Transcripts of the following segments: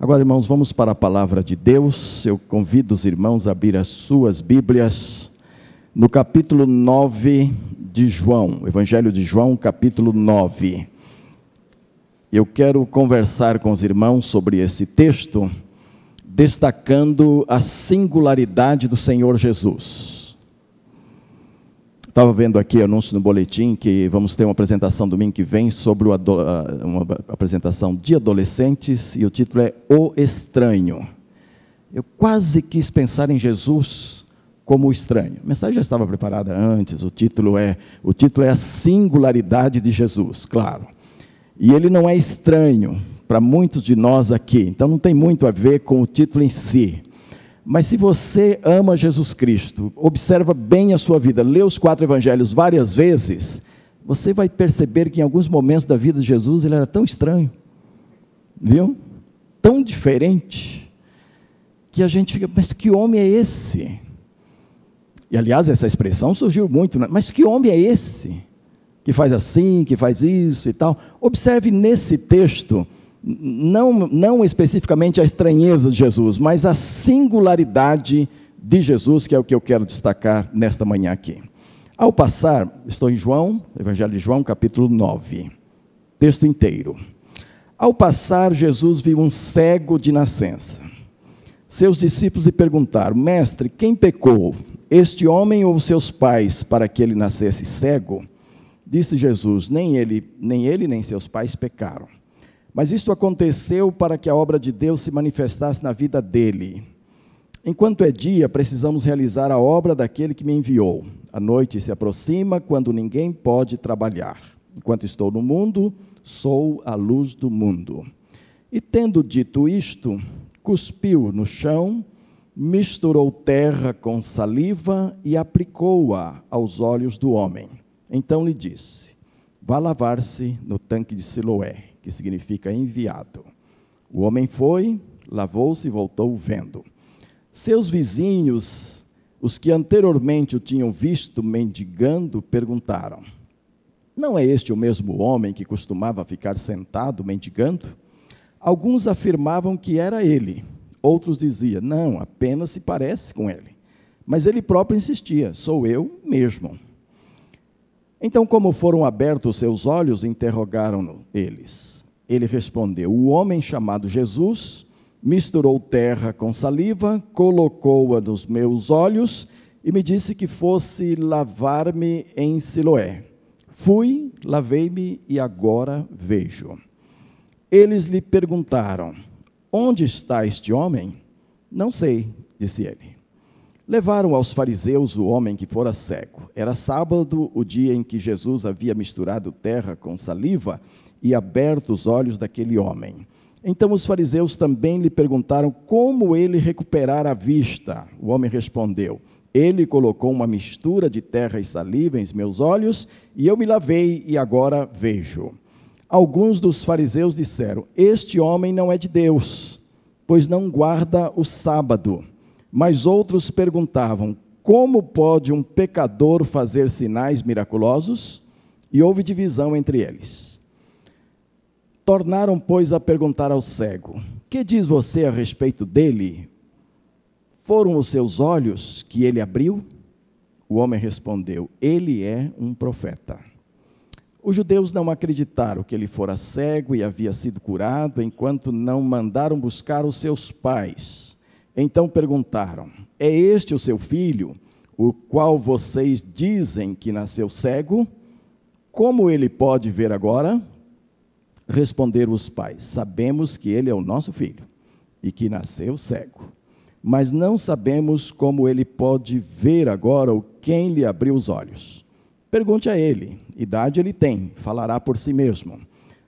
Agora, irmãos, vamos para a palavra de Deus. Eu convido os irmãos a abrir as suas Bíblias no capítulo 9 de João, Evangelho de João, capítulo 9. Eu quero conversar com os irmãos sobre esse texto, destacando a singularidade do Senhor Jesus. Estava vendo aqui anúncio no boletim que vamos ter uma apresentação domingo que vem sobre uma apresentação de adolescentes e o título é O Estranho. Eu quase quis pensar em Jesus como o estranho. A mensagem já estava preparada antes, o título é o título é a singularidade de Jesus, claro. E ele não é estranho para muitos de nós aqui. Então não tem muito a ver com o título em si. Mas se você ama Jesus Cristo, observa bem a sua vida, lê os quatro evangelhos várias vezes, você vai perceber que em alguns momentos da vida de Jesus ele era tão estranho, viu? Tão diferente, que a gente fica, mas que homem é esse? E aliás, essa expressão surgiu muito, né? mas que homem é esse? Que faz assim, que faz isso e tal. Observe nesse texto não, não especificamente a estranheza de Jesus, mas a singularidade de Jesus, que é o que eu quero destacar nesta manhã aqui. Ao passar, estou em João, Evangelho de João, capítulo 9, texto inteiro. Ao passar, Jesus viu um cego de nascença. Seus discípulos lhe perguntaram: Mestre, quem pecou, este homem ou seus pais, para que ele nascesse cego? Disse Jesus: Nem ele, nem ele, nem seus pais pecaram mas isto aconteceu para que a obra de Deus se manifestasse na vida dele. Enquanto é dia, precisamos realizar a obra daquele que me enviou. A noite se aproxima quando ninguém pode trabalhar. Enquanto estou no mundo, sou a luz do mundo. E tendo dito isto, cuspiu no chão, misturou terra com saliva e aplicou-a aos olhos do homem. Então lhe disse: Vá lavar-se no tanque de Siloé que significa enviado. O homem foi, lavou-se e voltou vendo. Seus vizinhos, os que anteriormente o tinham visto mendigando, perguntaram: Não é este o mesmo homem que costumava ficar sentado mendigando? Alguns afirmavam que era ele, outros diziam: Não, apenas se parece com ele. Mas ele próprio insistia: Sou eu mesmo. Então, como foram abertos seus olhos, interrogaram-no eles. Ele respondeu: O homem chamado Jesus misturou terra com saliva, colocou-a nos meus olhos e me disse que fosse lavar-me em Siloé. Fui, lavei-me e agora vejo. Eles lhe perguntaram: Onde está este homem? Não sei, disse ele. Levaram aos fariseus o homem que fora cego. Era sábado, o dia em que Jesus havia misturado terra com saliva e aberto os olhos daquele homem. Então os fariseus também lhe perguntaram como ele recuperara a vista. O homem respondeu: Ele colocou uma mistura de terra e saliva em meus olhos, e eu me lavei e agora vejo. Alguns dos fariseus disseram: Este homem não é de Deus, pois não guarda o sábado. Mas outros perguntavam: Como pode um pecador fazer sinais miraculosos? E houve divisão entre eles. Tornaram, pois, a perguntar ao cego: Que diz você a respeito dele? Foram os seus olhos que ele abriu? O homem respondeu: Ele é um profeta. Os judeus não acreditaram que ele fora cego e havia sido curado, enquanto não mandaram buscar os seus pais. Então perguntaram: É este o seu filho, o qual vocês dizem que nasceu cego? Como ele pode ver agora? Responderam os pais: Sabemos que ele é o nosso filho e que nasceu cego. Mas não sabemos como ele pode ver agora ou quem lhe abriu os olhos. Pergunte a ele: idade ele tem, falará por si mesmo.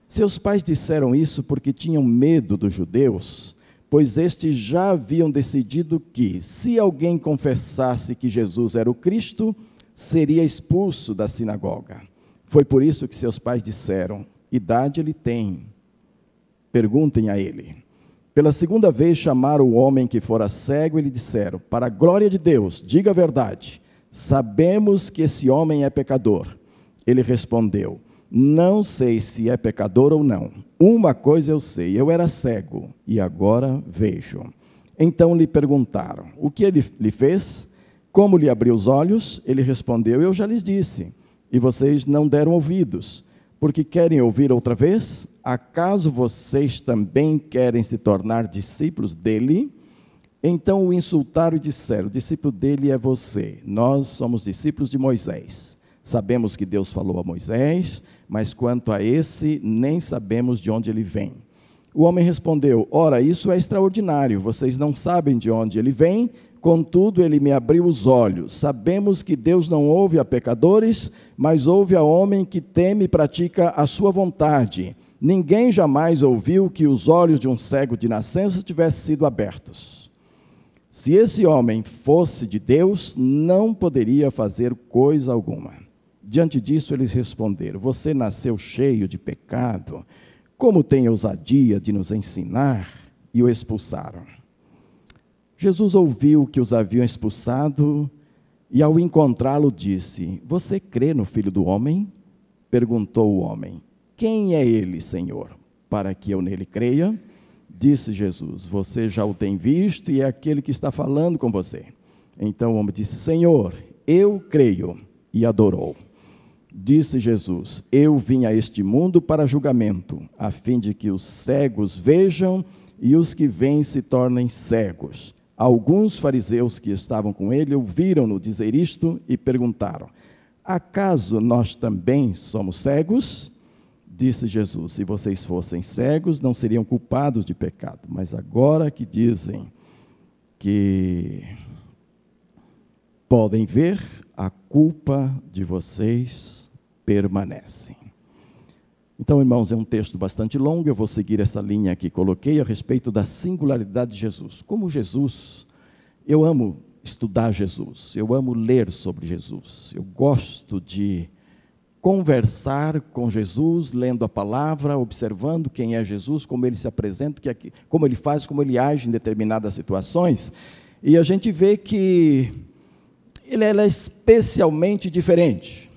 Seus pais disseram isso porque tinham medo dos judeus pois estes já haviam decidido que, se alguém confessasse que Jesus era o Cristo, seria expulso da sinagoga. Foi por isso que seus pais disseram: idade ele tem. Perguntem a ele. Pela segunda vez chamaram o homem que fora cego e lhe disseram: Para a glória de Deus, diga a verdade. Sabemos que esse homem é pecador. Ele respondeu: Não sei se é pecador ou não. Uma coisa eu sei: eu era cego e agora vejo. Então lhe perguntaram: O que ele lhe fez? Como lhe abriu os olhos? Ele respondeu: Eu já lhes disse, e vocês não deram ouvidos. Porque querem ouvir outra vez? Acaso vocês também querem se tornar discípulos dele? Então o insultaram e disseram: O discípulo dele é você. Nós somos discípulos de Moisés. Sabemos que Deus falou a Moisés, mas quanto a esse, nem sabemos de onde ele vem. O homem respondeu: Ora, isso é extraordinário, vocês não sabem de onde ele vem, contudo ele me abriu os olhos. Sabemos que Deus não ouve a pecadores, mas ouve a homem que teme e pratica a sua vontade. Ninguém jamais ouviu que os olhos de um cego de nascença tivessem sido abertos. Se esse homem fosse de Deus, não poderia fazer coisa alguma. Diante disso, eles responderam: Você nasceu cheio de pecado, como tem ousadia de nos ensinar? E o expulsaram. Jesus ouviu que os haviam expulsado e, ao encontrá-lo, disse: Você crê no filho do homem? Perguntou o homem: Quem é ele, Senhor, para que eu nele creia? Disse Jesus: Você já o tem visto e é aquele que está falando com você. Então o homem disse: Senhor, eu creio. E adorou. Disse Jesus: Eu vim a este mundo para julgamento, a fim de que os cegos vejam e os que veem se tornem cegos. Alguns fariseus que estavam com ele ouviram-no dizer isto e perguntaram: Acaso nós também somos cegos? Disse Jesus: Se vocês fossem cegos, não seriam culpados de pecado. Mas agora que dizem que podem ver, a culpa de vocês permanece. Então, irmãos, é um texto bastante longo, eu vou seguir essa linha que coloquei a respeito da singularidade de Jesus. Como Jesus, eu amo estudar Jesus, eu amo ler sobre Jesus, eu gosto de conversar com Jesus, lendo a palavra, observando quem é Jesus, como ele se apresenta, como ele faz, como ele age em determinadas situações, e a gente vê que ele é especialmente diferente,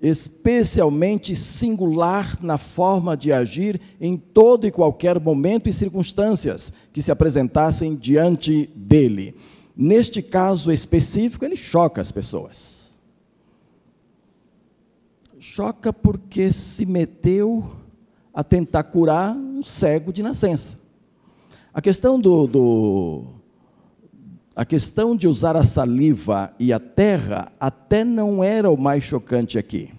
especialmente singular na forma de agir em todo e qualquer momento e circunstâncias que se apresentassem diante dele. Neste caso específico, ele choca as pessoas choca porque se meteu a tentar curar um cego de nascença. A questão do, do, a questão de usar a saliva e a terra até não era o mais chocante aqui.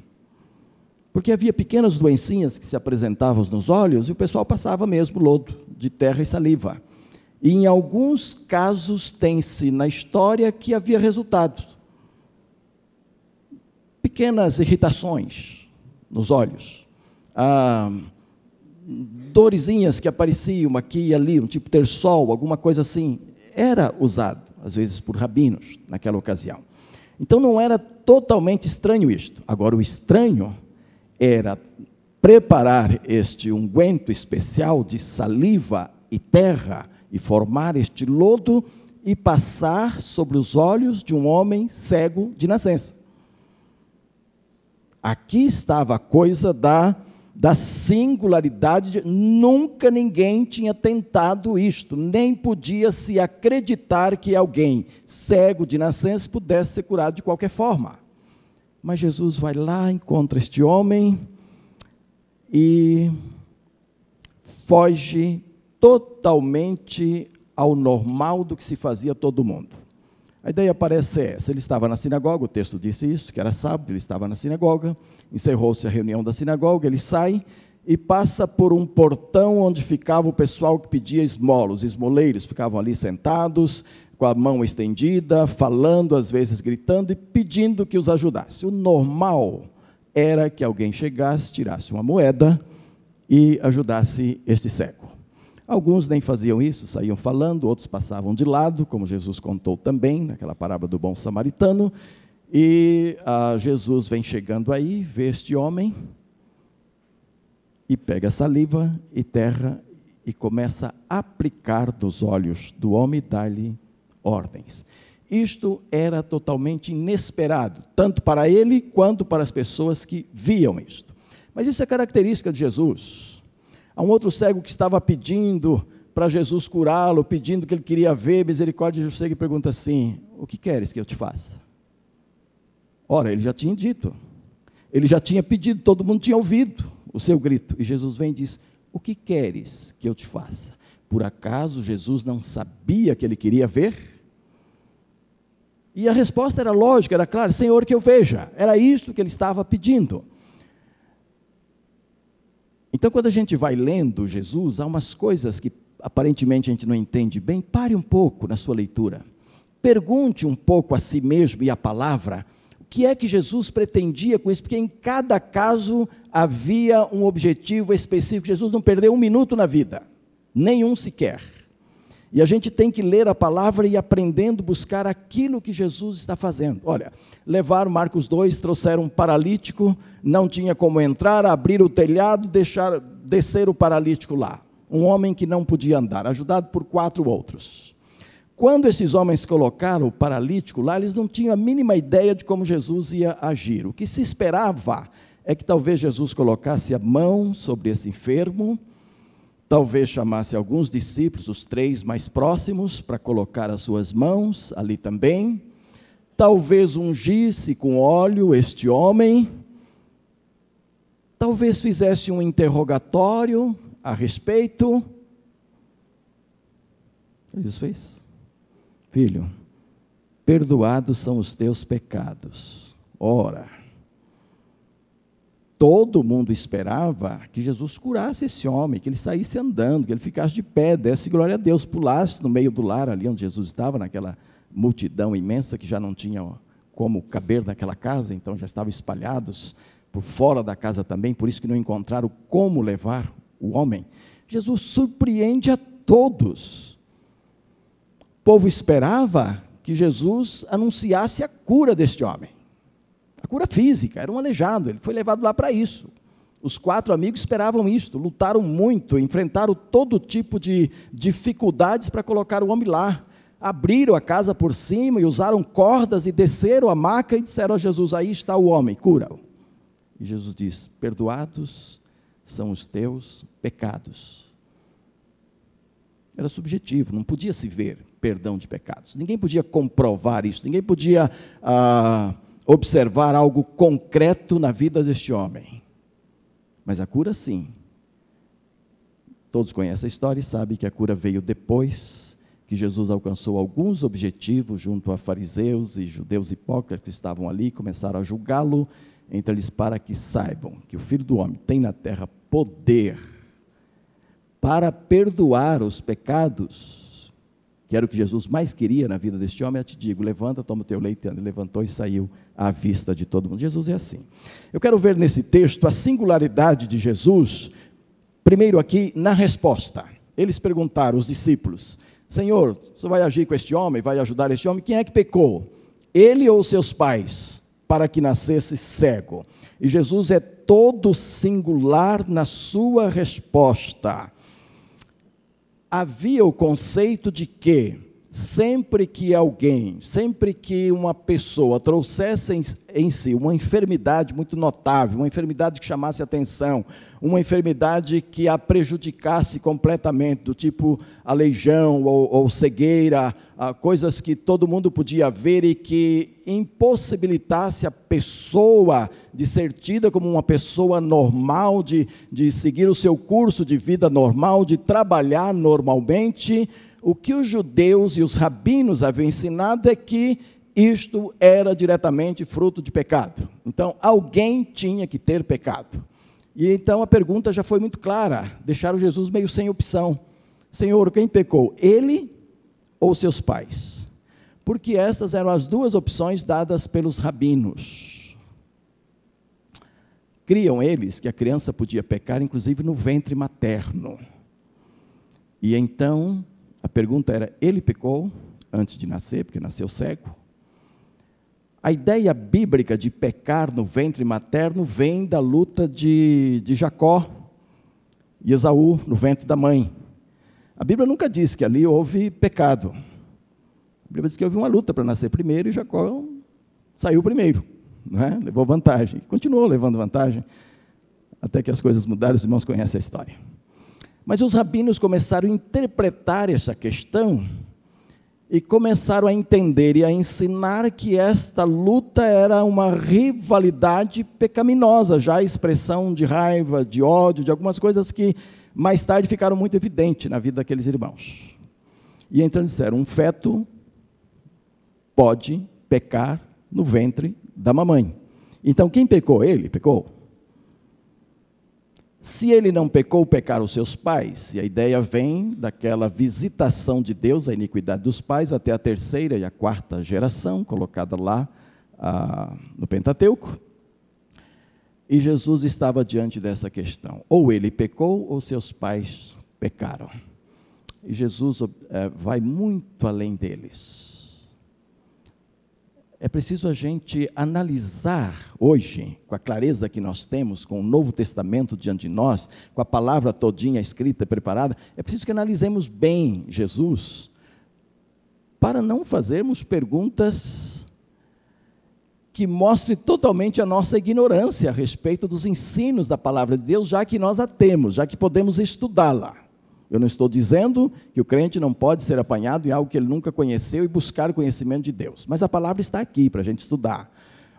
Porque havia pequenas doencinhas que se apresentavam nos olhos e o pessoal passava mesmo lodo de terra e saliva. E em alguns casos tem-se na história que havia resultado pequenas irritações nos olhos, ah, dorezinhas que apareciam aqui e ali, um tipo ter sol, alguma coisa assim, era usado, às vezes, por rabinos naquela ocasião. Então não era totalmente estranho isto. Agora, o estranho era preparar este unguento especial de saliva e terra e formar este lodo e passar sobre os olhos de um homem cego de nascença. Aqui estava a coisa da, da singularidade, de, nunca ninguém tinha tentado isto, nem podia se acreditar que alguém cego de nascença pudesse ser curado de qualquer forma. Mas Jesus vai lá, encontra este homem e foge totalmente ao normal do que se fazia todo mundo. A ideia parece essa: ele estava na sinagoga, o texto disse isso, que era sábado, ele estava na sinagoga, encerrou-se a reunião da sinagoga, ele sai e passa por um portão onde ficava o pessoal que pedia esmola. Os esmoleiros ficavam ali sentados, com a mão estendida, falando, às vezes gritando e pedindo que os ajudasse. O normal era que alguém chegasse, tirasse uma moeda e ajudasse este cego. Alguns nem faziam isso, saíam falando, outros passavam de lado, como Jesus contou também, naquela parábola do bom samaritano. E ah, Jesus vem chegando aí, vê este homem, e pega saliva e terra e começa a aplicar dos olhos do homem e dar-lhe ordens. Isto era totalmente inesperado, tanto para ele quanto para as pessoas que viam isto. Mas isso é característica de Jesus. Há um outro cego que estava pedindo para Jesus curá-lo, pedindo que ele queria ver misericórdia de você, que pergunta assim: O que queres que eu te faça? Ora, ele já tinha dito, ele já tinha pedido, todo mundo tinha ouvido o seu grito. E Jesus vem e diz: O que queres que eu te faça? Por acaso Jesus não sabia que ele queria ver? E a resposta era lógica, era clara: Senhor, que eu veja. Era isso que ele estava pedindo. Então, quando a gente vai lendo Jesus, há umas coisas que aparentemente a gente não entende bem. Pare um pouco na sua leitura. Pergunte um pouco a si mesmo e à palavra o que é que Jesus pretendia com isso, porque em cada caso havia um objetivo específico. Jesus não perdeu um minuto na vida, nenhum sequer. E a gente tem que ler a palavra e aprendendo buscar aquilo que Jesus está fazendo. Olha, levaram Marcos 2, trouxeram um paralítico, não tinha como entrar, abrir o telhado, deixar descer o paralítico lá. Um homem que não podia andar, ajudado por quatro outros. Quando esses homens colocaram o paralítico lá, eles não tinham a mínima ideia de como Jesus ia agir. O que se esperava é que talvez Jesus colocasse a mão sobre esse enfermo, Talvez chamasse alguns discípulos, os três mais próximos, para colocar as suas mãos ali também. Talvez ungisse com óleo este homem. Talvez fizesse um interrogatório a respeito. Jesus fez. Filho, perdoados são os teus pecados. Ora, Todo mundo esperava que Jesus curasse esse homem, que ele saísse andando, que ele ficasse de pé, desse glória a Deus, pulasse no meio do lar, ali onde Jesus estava, naquela multidão imensa que já não tinha como caber naquela casa, então já estavam espalhados por fora da casa também, por isso que não encontraram como levar o homem. Jesus surpreende a todos. O povo esperava que Jesus anunciasse a cura deste homem. Cura física, era um aleijado, ele foi levado lá para isso. Os quatro amigos esperavam isto, lutaram muito, enfrentaram todo tipo de dificuldades para colocar o homem lá. Abriram a casa por cima e usaram cordas e desceram a maca e disseram a Jesus: Aí está o homem, cura-o. E Jesus diz: Perdoados são os teus pecados. Era subjetivo, não podia se ver perdão de pecados. Ninguém podia comprovar isso, ninguém podia. Ah, observar algo concreto na vida deste homem. Mas a cura, sim. Todos conhecem a história e sabem que a cura veio depois que Jesus alcançou alguns objetivos junto a fariseus e judeus hipócritas que estavam ali, começaram a julgá-lo. Então eles para que saibam que o Filho do Homem tem na terra poder para perdoar os pecados que era o que Jesus mais queria na vida deste homem, eu te digo: levanta, toma o teu leite, ele levantou e saiu à vista de todo mundo. Jesus é assim. Eu quero ver nesse texto a singularidade de Jesus, primeiro aqui na resposta. Eles perguntaram, os discípulos: Senhor, você vai agir com este homem, vai ajudar este homem? Quem é que pecou? Ele ou seus pais, para que nascesse cego? E Jesus é todo singular na sua resposta havia o conceito de que sempre que alguém, sempre que uma pessoa trouxesse em, em, si uma enfermidade muito notável, uma enfermidade que chamasse atenção, uma enfermidade que a prejudicasse completamente, do tipo aleijão ou, ou cegueira, coisas que todo mundo podia ver e que impossibilitasse a pessoa de ser tida como uma pessoa normal, de, de seguir o seu curso de vida normal, de trabalhar normalmente, o que os judeus e os rabinos haviam ensinado é que isto era diretamente fruto de pecado. Então, alguém tinha que ter pecado. E então a pergunta já foi muito clara: deixaram Jesus meio sem opção. Senhor, quem pecou? Ele ou seus pais? Porque essas eram as duas opções dadas pelos rabinos. Criam eles que a criança podia pecar, inclusive no ventre materno. E então a pergunta era: ele pecou antes de nascer, porque nasceu cego? A ideia bíblica de pecar no ventre materno vem da luta de, de Jacó e Esaú no ventre da mãe. A Bíblia nunca diz que ali houve pecado. A Bíblia diz que houve uma luta para nascer primeiro e Jacó saiu primeiro, né? levou vantagem, continuou levando vantagem. Até que as coisas mudaram, os irmãos conhecem a história. Mas os rabinos começaram a interpretar essa questão e começaram a entender e a ensinar que esta luta era uma rivalidade pecaminosa, já a expressão de raiva, de ódio, de algumas coisas que mais tarde ficaram muito evidentes na vida daqueles irmãos. E então disseram: um feto pode pecar no ventre da mamãe. Então quem pecou? Ele pecou. Se ele não pecou, pecaram os seus pais. E a ideia vem daquela visitação de Deus, a iniquidade dos pais, até a terceira e a quarta geração, colocada lá ah, no Pentateuco. E Jesus estava diante dessa questão: ou ele pecou, ou seus pais pecaram. E Jesus é, vai muito além deles é preciso a gente analisar hoje, com a clareza que nós temos, com o Novo Testamento diante de nós, com a palavra todinha escrita, preparada, é preciso que analisemos bem Jesus, para não fazermos perguntas que mostrem totalmente a nossa ignorância a respeito dos ensinos da palavra de Deus, já que nós a temos, já que podemos estudá-la. Eu não estou dizendo que o crente não pode ser apanhado em algo que ele nunca conheceu e buscar o conhecimento de Deus. Mas a palavra está aqui para a gente estudar.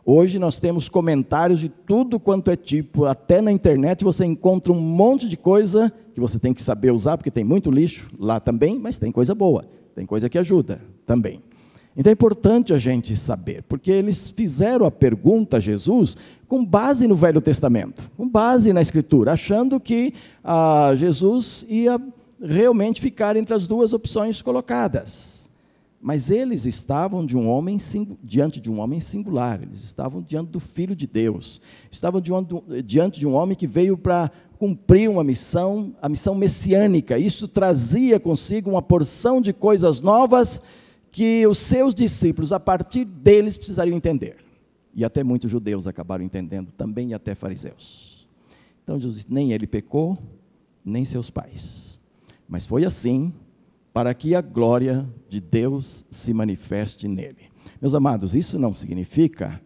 Hoje nós temos comentários de tudo quanto é tipo, até na internet você encontra um monte de coisa que você tem que saber usar, porque tem muito lixo lá também, mas tem coisa boa, tem coisa que ajuda também. Então é importante a gente saber, porque eles fizeram a pergunta a Jesus com base no Velho Testamento, com base na Escritura, achando que ah, Jesus ia realmente ficar entre as duas opções colocadas. Mas eles estavam de um homem, diante de um homem singular, eles estavam diante do Filho de Deus, estavam diante de um homem que veio para cumprir uma missão, a missão messiânica. Isso trazia consigo uma porção de coisas novas que os seus discípulos, a partir deles, precisariam entender. E até muitos judeus acabaram entendendo também, e até fariseus. Então Jesus nem ele pecou, nem seus pais. Mas foi assim para que a glória de Deus se manifeste nele. Meus amados, isso não significa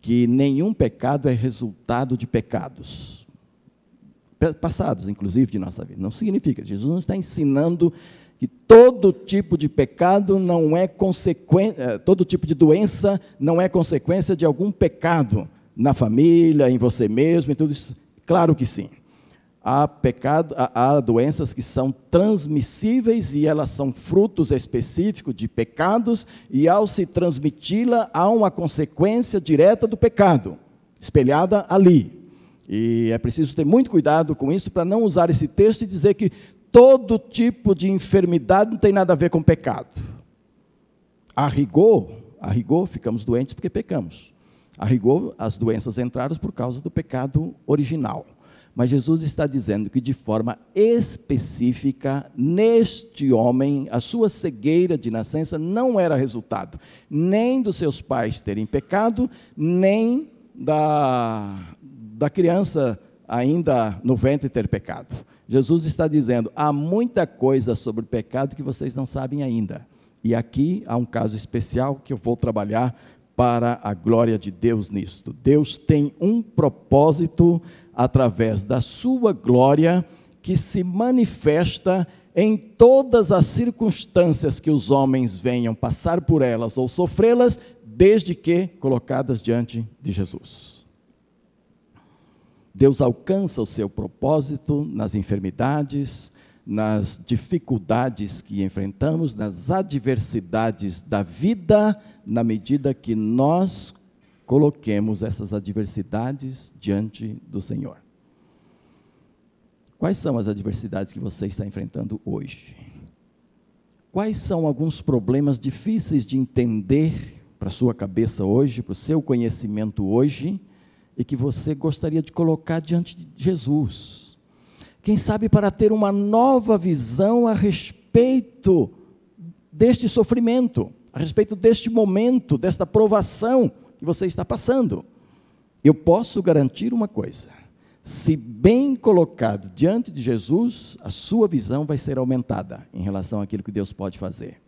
que nenhum pecado é resultado de pecados passados, inclusive de nossa vida. Não significa. Jesus não está ensinando que todo tipo de pecado não é consequência, eh, todo tipo de doença não é consequência de algum pecado na família, em você mesmo e tudo isso. Claro que sim há, pecado, há, há doenças que são transmissíveis e elas são frutos específicos de pecados, e ao se transmiti-la, há uma consequência direta do pecado, espelhada ali. E é preciso ter muito cuidado com isso para não usar esse texto e dizer que todo tipo de enfermidade não tem nada a ver com pecado. A rigor, a rigor, ficamos doentes porque pecamos. A rigor, as doenças entraram por causa do pecado original. Mas Jesus está dizendo que, de forma específica, neste homem, a sua cegueira de nascença não era resultado nem dos seus pais terem pecado, nem da, da criança ainda no ventre ter pecado. Jesus está dizendo: há muita coisa sobre o pecado que vocês não sabem ainda. E aqui há um caso especial que eu vou trabalhar para a glória de Deus nisto. Deus tem um propósito através da sua glória que se manifesta em todas as circunstâncias que os homens venham passar por elas ou sofrê-las, desde que colocadas diante de Jesus. Deus alcança o seu propósito nas enfermidades, nas dificuldades que enfrentamos, nas adversidades da vida, na medida que nós coloquemos essas adversidades diante do Senhor. Quais são as adversidades que você está enfrentando hoje? Quais são alguns problemas difíceis de entender para a sua cabeça hoje, para o seu conhecimento hoje, e que você gostaria de colocar diante de Jesus? Quem sabe para ter uma nova visão a respeito deste sofrimento, a respeito deste momento, desta provação que você está passando. Eu posso garantir uma coisa: se bem colocado diante de Jesus, a sua visão vai ser aumentada em relação àquilo que Deus pode fazer.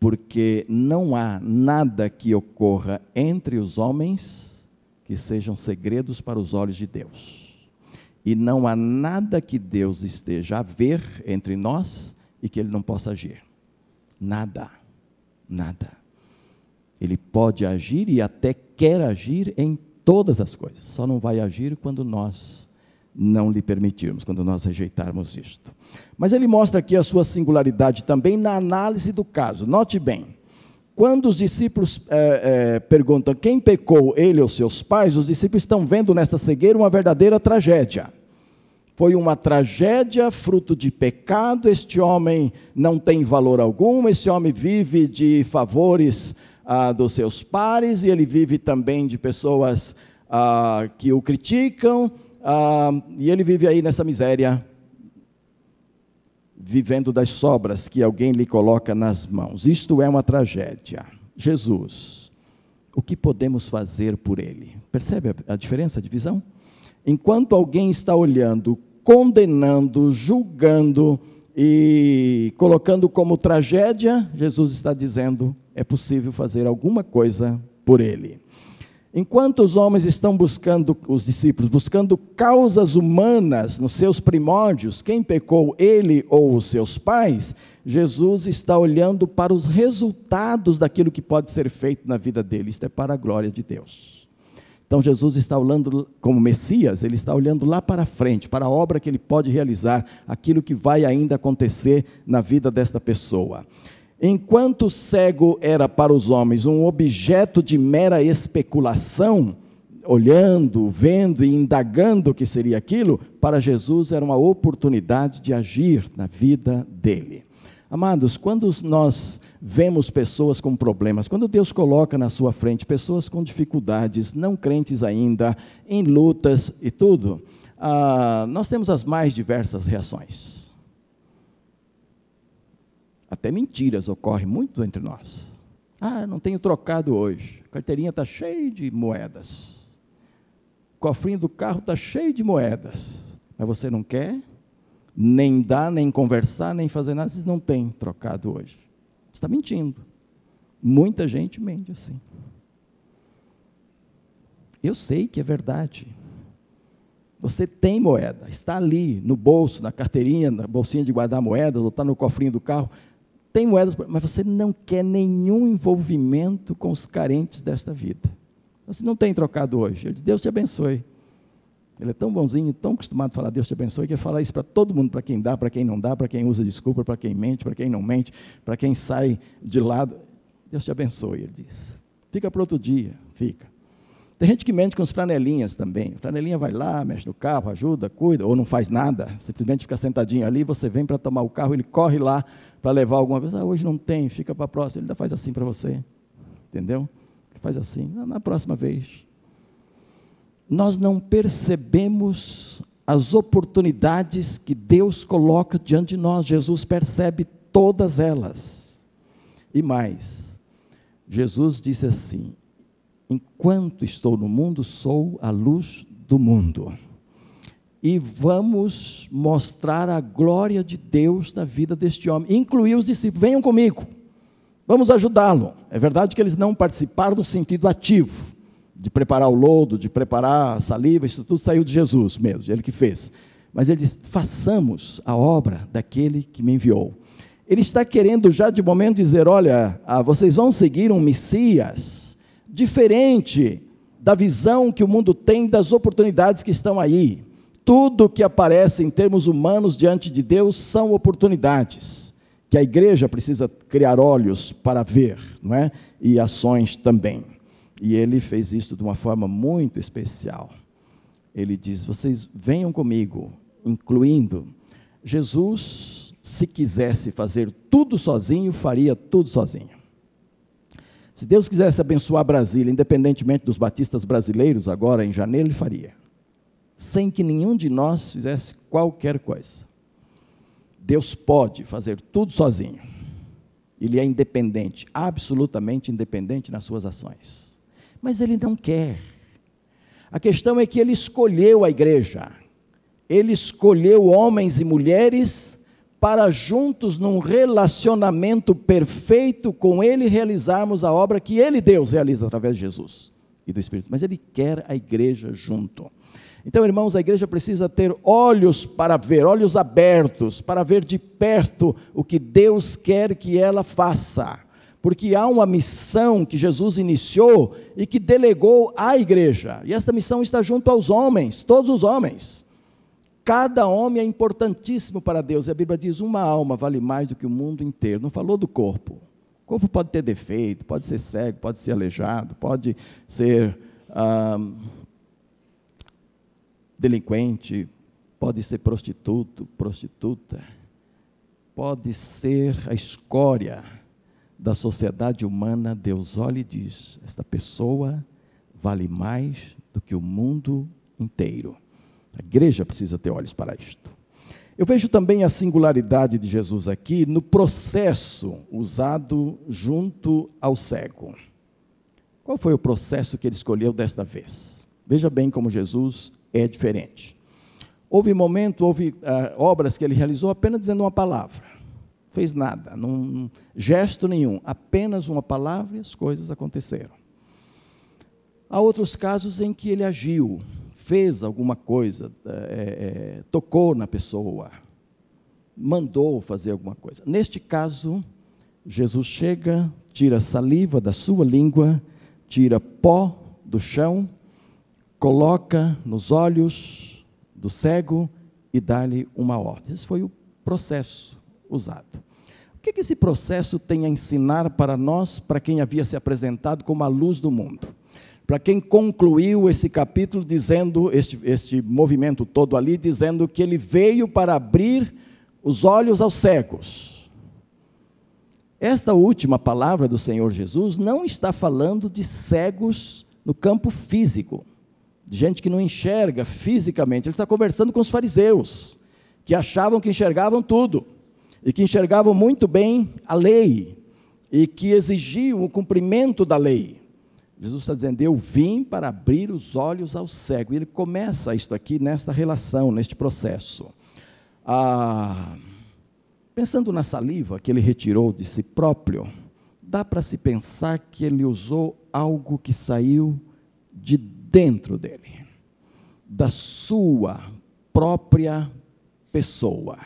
Porque não há nada que ocorra entre os homens que sejam segredos para os olhos de Deus. E não há nada que Deus esteja a ver entre nós e que ele não possa agir. Nada. Nada. Ele pode agir e até quer agir em todas as coisas, só não vai agir quando nós não lhe permitirmos, quando nós rejeitarmos isto. Mas ele mostra aqui a sua singularidade também na análise do caso. Note bem, quando os discípulos é, é, perguntam quem pecou, ele ou seus pais, os discípulos estão vendo nessa cegueira uma verdadeira tragédia. Foi uma tragédia, fruto de pecado. Este homem não tem valor algum, este homem vive de favores ah, dos seus pares, e ele vive também de pessoas ah, que o criticam, ah, e ele vive aí nessa miséria, vivendo das sobras que alguém lhe coloca nas mãos. Isto é uma tragédia. Jesus, o que podemos fazer por ele? Percebe a diferença de visão? Enquanto alguém está olhando, condenando, julgando e colocando como tragédia, Jesus está dizendo: é possível fazer alguma coisa por ele. Enquanto os homens estão buscando, os discípulos, buscando causas humanas nos seus primórdios, quem pecou, ele ou os seus pais, Jesus está olhando para os resultados daquilo que pode ser feito na vida dele. Isto é para a glória de Deus. Então Jesus está olhando, como Messias, ele está olhando lá para frente, para a obra que ele pode realizar, aquilo que vai ainda acontecer na vida desta pessoa. Enquanto o cego era para os homens um objeto de mera especulação, olhando, vendo e indagando o que seria aquilo, para Jesus era uma oportunidade de agir na vida dele. Amados, quando nós vemos pessoas com problemas, quando Deus coloca na sua frente pessoas com dificuldades, não crentes ainda, em lutas e tudo, ah, nós temos as mais diversas reações. Até mentiras ocorrem muito entre nós. Ah, não tenho trocado hoje. A carteirinha está cheia de moedas. O cofrinho do carro está cheio de moedas. Mas você não quer nem dar, nem conversar, nem fazer nada. Você não tem trocado hoje. Está mentindo. Muita gente mente assim. Eu sei que é verdade. Você tem moeda, está ali no bolso, na carteirinha, na bolsinha de guardar moedas, ou está no cofrinho do carro tem moedas, mas você não quer nenhum envolvimento com os carentes desta vida. Você não tem trocado hoje. Deus te abençoe. Ele é tão bonzinho, tão acostumado a falar Deus te abençoe, que ele fala isso para todo mundo, para quem dá, para quem não dá, para quem usa desculpa, para quem mente, para quem não mente, para quem sai de lado. Deus te abençoe, ele diz. Fica para outro dia, fica. Tem gente que mente com os flanelinhas também. A flanelinha vai lá, mexe no carro, ajuda, cuida, ou não faz nada, simplesmente fica sentadinho ali, você vem para tomar o carro, ele corre lá para levar alguma coisa. Ah, hoje não tem, fica para a próxima. Ele ainda faz assim para você. Entendeu? Faz assim, na próxima vez. Nós não percebemos as oportunidades que Deus coloca diante de nós. Jesus percebe todas elas. E mais, Jesus disse assim: enquanto estou no mundo, sou a luz do mundo. E vamos mostrar a glória de Deus na vida deste homem, incluir os discípulos. Venham comigo, vamos ajudá-lo. É verdade que eles não participaram no sentido ativo, de preparar o lodo, de preparar a saliva, isso tudo saiu de Jesus mesmo, ele que fez. Mas ele diz: façamos a obra daquele que me enviou. Ele está querendo já de momento dizer: olha, ah, vocês vão seguir um Messias diferente da visão que o mundo tem das oportunidades que estão aí. Tudo que aparece em termos humanos diante de Deus são oportunidades que a igreja precisa criar olhos para ver, não é? E ações também. E ele fez isso de uma forma muito especial. Ele diz: "Vocês venham comigo", incluindo Jesus, se quisesse fazer tudo sozinho, faria tudo sozinho. Se Deus quisesse abençoar Brasília, independentemente dos batistas brasileiros, agora em janeiro, ele faria. Sem que nenhum de nós fizesse qualquer coisa. Deus pode fazer tudo sozinho. Ele é independente, absolutamente independente nas suas ações. Mas ele não quer. A questão é que ele escolheu a igreja. Ele escolheu homens e mulheres para juntos, num relacionamento perfeito com Ele, realizarmos a obra que Ele, Deus, realiza através de Jesus e do Espírito. Mas Ele quer a igreja junto. Então, irmãos, a igreja precisa ter olhos para ver, olhos abertos, para ver de perto o que Deus quer que ela faça. Porque há uma missão que Jesus iniciou e que delegou à igreja. E esta missão está junto aos homens, todos os homens. Cada homem é importantíssimo para Deus. E a Bíblia diz: uma alma vale mais do que o mundo inteiro. Não falou do corpo. O corpo pode ter defeito, pode ser cego, pode ser aleijado, pode ser. Ah, delinquente, pode ser prostituto, prostituta, pode ser a escória da sociedade humana. Deus olha e diz: esta pessoa vale mais do que o mundo inteiro. A igreja precisa ter olhos para isto. Eu vejo também a singularidade de Jesus aqui no processo usado junto ao cego. Qual foi o processo que ele escolheu desta vez? Veja bem como Jesus é diferente. Houve momento, houve uh, obras que ele realizou apenas dizendo uma palavra. Fez nada, num gesto nenhum, apenas uma palavra e as coisas aconteceram. Há outros casos em que ele agiu, fez alguma coisa, é, é, tocou na pessoa, mandou fazer alguma coisa. Neste caso, Jesus chega, tira saliva da sua língua, tira pó do chão coloca nos olhos do cego e dá-lhe uma ordem. Esse foi o processo usado. O que, que esse processo tem a ensinar para nós, para quem havia se apresentado como a luz do mundo? Para quem concluiu esse capítulo dizendo, este, este movimento todo ali, dizendo que ele veio para abrir os olhos aos cegos. Esta última palavra do Senhor Jesus não está falando de cegos no campo físico gente que não enxerga fisicamente. Ele está conversando com os fariseus, que achavam que enxergavam tudo, e que enxergavam muito bem a lei, e que exigiam o cumprimento da lei. Jesus está dizendo: Eu vim para abrir os olhos ao cego. E ele começa isto aqui nesta relação, neste processo. Ah, pensando na saliva que ele retirou de si próprio, dá para se pensar que ele usou algo que saiu de dentro dele, da sua própria pessoa.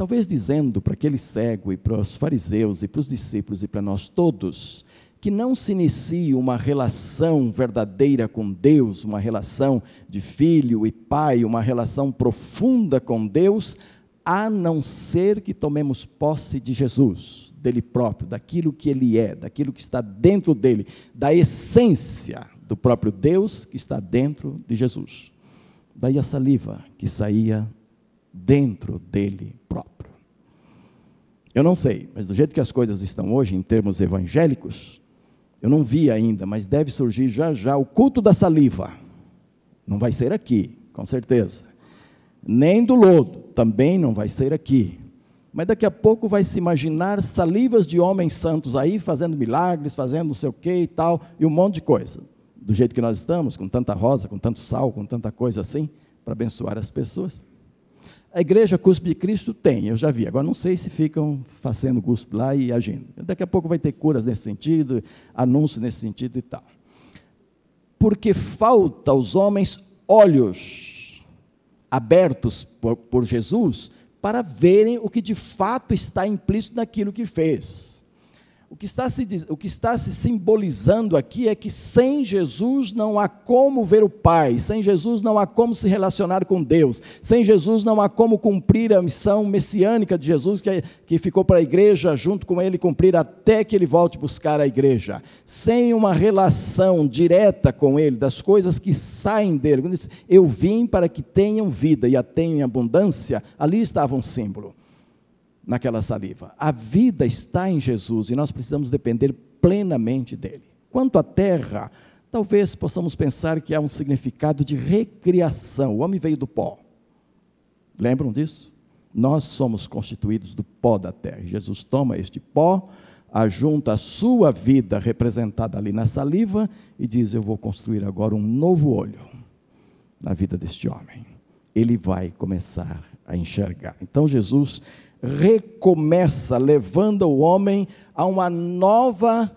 Talvez dizendo para aquele cego e para os fariseus e para os discípulos e para nós todos, que não se inicie uma relação verdadeira com Deus, uma relação de filho e pai, uma relação profunda com Deus, a não ser que tomemos posse de Jesus, dele próprio, daquilo que ele é, daquilo que está dentro dele, da essência do próprio Deus que está dentro de Jesus. Daí a saliva que saía dentro dele. Eu não sei, mas do jeito que as coisas estão hoje, em termos evangélicos, eu não vi ainda, mas deve surgir já já o culto da saliva. Não vai ser aqui, com certeza. Nem do lodo, também não vai ser aqui. Mas daqui a pouco vai se imaginar salivas de homens santos aí, fazendo milagres, fazendo não sei o que e tal, e um monte de coisa do jeito que nós estamos, com tanta rosa, com tanto sal, com tanta coisa assim, para abençoar as pessoas. A igreja Cuspe de Cristo tem, eu já vi. Agora não sei se ficam fazendo cuspe lá e agindo. Daqui a pouco vai ter curas nesse sentido, anúncios nesse sentido e tal. Porque falta aos homens olhos abertos por, por Jesus para verem o que de fato está implícito naquilo que fez. O que, está se, o que está se simbolizando aqui é que sem Jesus não há como ver o Pai, sem Jesus não há como se relacionar com Deus, sem Jesus não há como cumprir a missão messiânica de Jesus, que, que ficou para a igreja junto com ele cumprir até que ele volte buscar a igreja. Sem uma relação direta com ele, das coisas que saem dele. Quando diz, Eu vim para que tenham vida e a tenham em abundância, ali estava um símbolo naquela saliva. A vida está em Jesus e nós precisamos depender plenamente dele. Quanto à terra, talvez possamos pensar que há um significado de recriação. O homem veio do pó. Lembram disso? Nós somos constituídos do pó da terra. Jesus toma este pó, ajunta a sua vida representada ali na saliva e diz: Eu vou construir agora um novo olho na vida deste homem. Ele vai começar a enxergar. Então Jesus recomeça, levando o homem a uma nova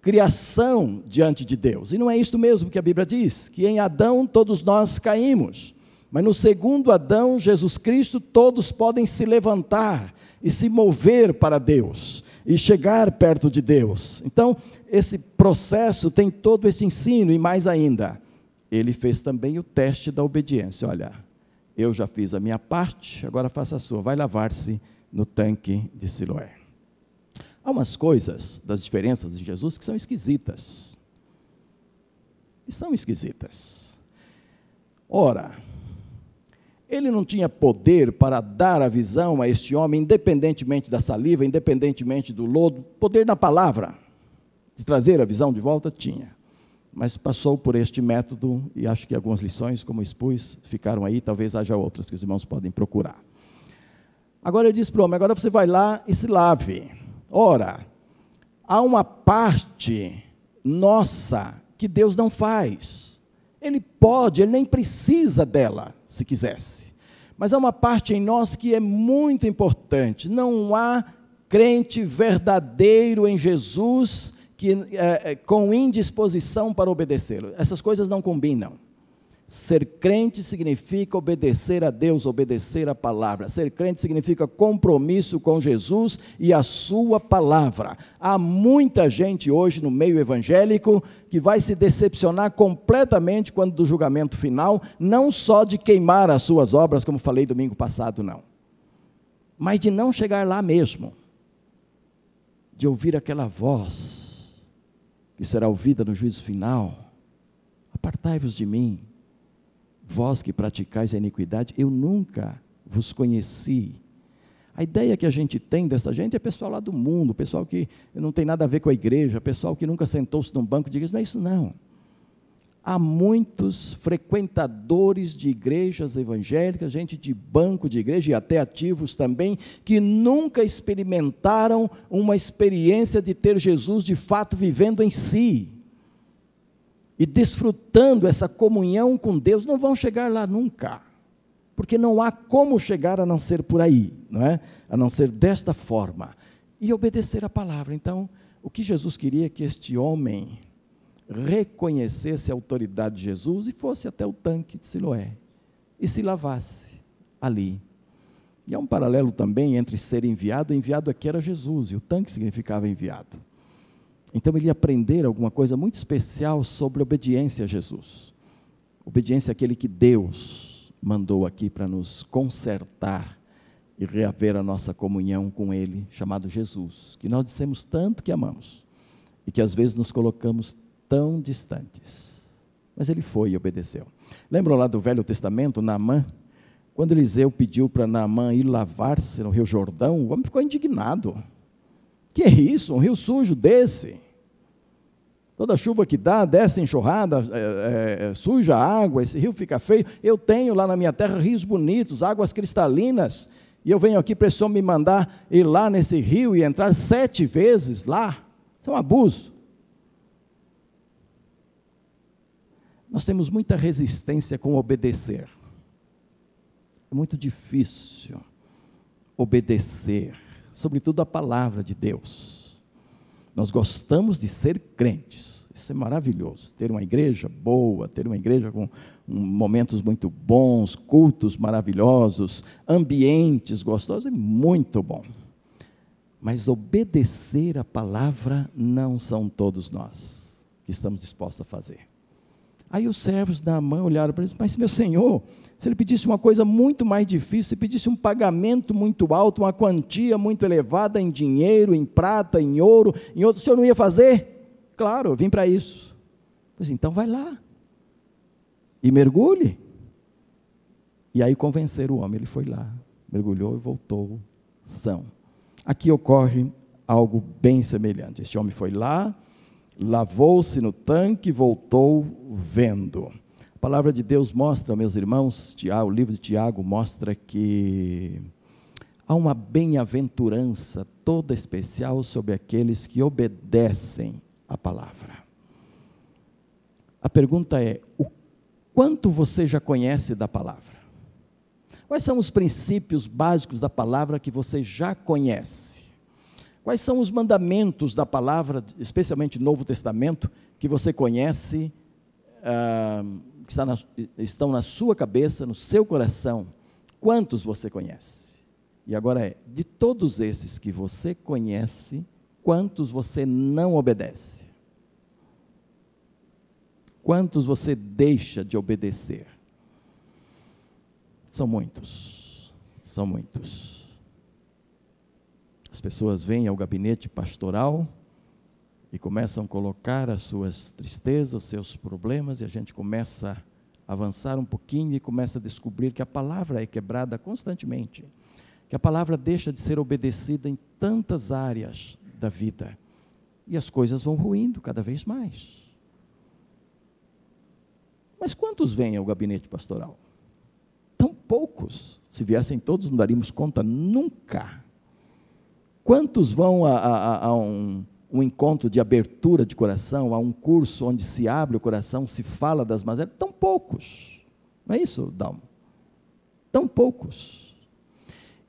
criação diante de Deus. E não é isto mesmo que a Bíblia diz, que em Adão todos nós caímos. Mas no segundo Adão, Jesus Cristo, todos podem se levantar e se mover para Deus e chegar perto de Deus. Então, esse processo tem todo esse ensino e mais ainda, ele fez também o teste da obediência. Olha, eu já fiz a minha parte, agora faça a sua. Vai lavar-se no tanque de Siloé. Há umas coisas das diferenças de Jesus que são esquisitas. E são esquisitas. Ora, ele não tinha poder para dar a visão a este homem, independentemente da saliva, independentemente do lodo, poder na palavra, de trazer a visão de volta, tinha. Mas passou por este método e acho que algumas lições, como expus, ficaram aí, talvez haja outras que os irmãos podem procurar. Agora ele diz para o homem: agora você vai lá e se lave. Ora, há uma parte nossa que Deus não faz. Ele pode, ele nem precisa dela, se quisesse. Mas há uma parte em nós que é muito importante. Não há crente verdadeiro em Jesus que é, com indisposição para obedecê-lo. Essas coisas não combinam. Ser crente significa obedecer a Deus, obedecer a palavra. Ser crente significa compromisso com Jesus e a sua palavra. Há muita gente hoje no meio evangélico que vai se decepcionar completamente quando do julgamento final, não só de queimar as suas obras, como falei domingo passado, não, mas de não chegar lá mesmo, de ouvir aquela voz que será ouvida no juízo final: Apartai-vos de mim vós que praticais a iniquidade, eu nunca vos conheci. A ideia que a gente tem dessa gente é pessoal lá do mundo, pessoal que não tem nada a ver com a igreja, pessoal que nunca sentou-se num banco de igreja. Não é isso, não. Há muitos frequentadores de igrejas evangélicas, gente de banco de igreja e até ativos também, que nunca experimentaram uma experiência de ter Jesus de fato vivendo em si e desfrutando essa comunhão com Deus, não vão chegar lá nunca. Porque não há como chegar a não ser por aí, não é? A não ser desta forma e obedecer a palavra. Então, o que Jesus queria é que este homem reconhecesse a autoridade de Jesus e fosse até o tanque de Siloé e se lavasse ali. E há um paralelo também entre ser enviado, enviado aqui era Jesus, e o tanque significava enviado. Então ele ia aprender alguma coisa muito especial sobre obediência a Jesus. Obediência àquele que Deus mandou aqui para nos consertar e reaver a nossa comunhão com Ele, chamado Jesus, que nós dissemos tanto que amamos e que às vezes nos colocamos tão distantes. Mas ele foi e obedeceu. Lembram lá do Velho Testamento, Naamã? Quando Eliseu pediu para Naamã ir lavar-se no Rio Jordão, o homem ficou indignado. Que é isso? Um rio sujo desse? Toda chuva que dá, desce enxurrada, é, é, suja a água, esse rio fica feio. Eu tenho lá na minha terra rios bonitos, águas cristalinas, e eu venho aqui para esse homem me mandar ir lá nesse rio e entrar sete vezes lá. Isso é um abuso. Nós temos muita resistência com obedecer. É muito difícil obedecer, sobretudo a palavra de Deus. Nós gostamos de ser crentes. Isso é maravilhoso. Ter uma igreja boa, ter uma igreja com momentos muito bons, cultos maravilhosos, ambientes gostosos, é muito bom. Mas obedecer a palavra não são todos nós que estamos dispostos a fazer. Aí os servos da mãe olharam para ele, mas meu senhor, se ele pedisse uma coisa muito mais difícil, se pedisse um pagamento muito alto, uma quantia muito elevada em dinheiro, em prata, em ouro, em outro, o senhor não ia fazer? Claro, eu vim para isso. Pois então vai lá e mergulhe. E aí convenceram o homem, ele foi lá, mergulhou e voltou são. Aqui ocorre algo bem semelhante. Este homem foi lá, lavou-se no tanque e voltou vendo. A palavra de Deus mostra, meus irmãos, o livro de Tiago mostra que há uma bem-aventurança toda especial sobre aqueles que obedecem a palavra. A pergunta é: o quanto você já conhece da palavra? Quais são os princípios básicos da palavra que você já conhece? Quais são os mandamentos da palavra, especialmente Novo Testamento, que você conhece, ah, que na, estão na sua cabeça, no seu coração? Quantos você conhece? E agora é, de todos esses que você conhece, quantos você não obedece? Quantos você deixa de obedecer? São muitos, são muitos. As pessoas vêm ao gabinete pastoral e começam a colocar as suas tristezas, os seus problemas, e a gente começa a avançar um pouquinho e começa a descobrir que a palavra é quebrada constantemente, que a palavra deixa de ser obedecida em tantas áreas da vida, e as coisas vão ruindo cada vez mais. Mas quantos vêm ao gabinete pastoral? Tão poucos. Se viessem todos, não daríamos conta nunca. Quantos vão a, a, a um, um, encontro de abertura de coração, a um curso onde se abre o coração, se fala das mazelas? Tão poucos. Não é isso, Dalmo? Tão poucos.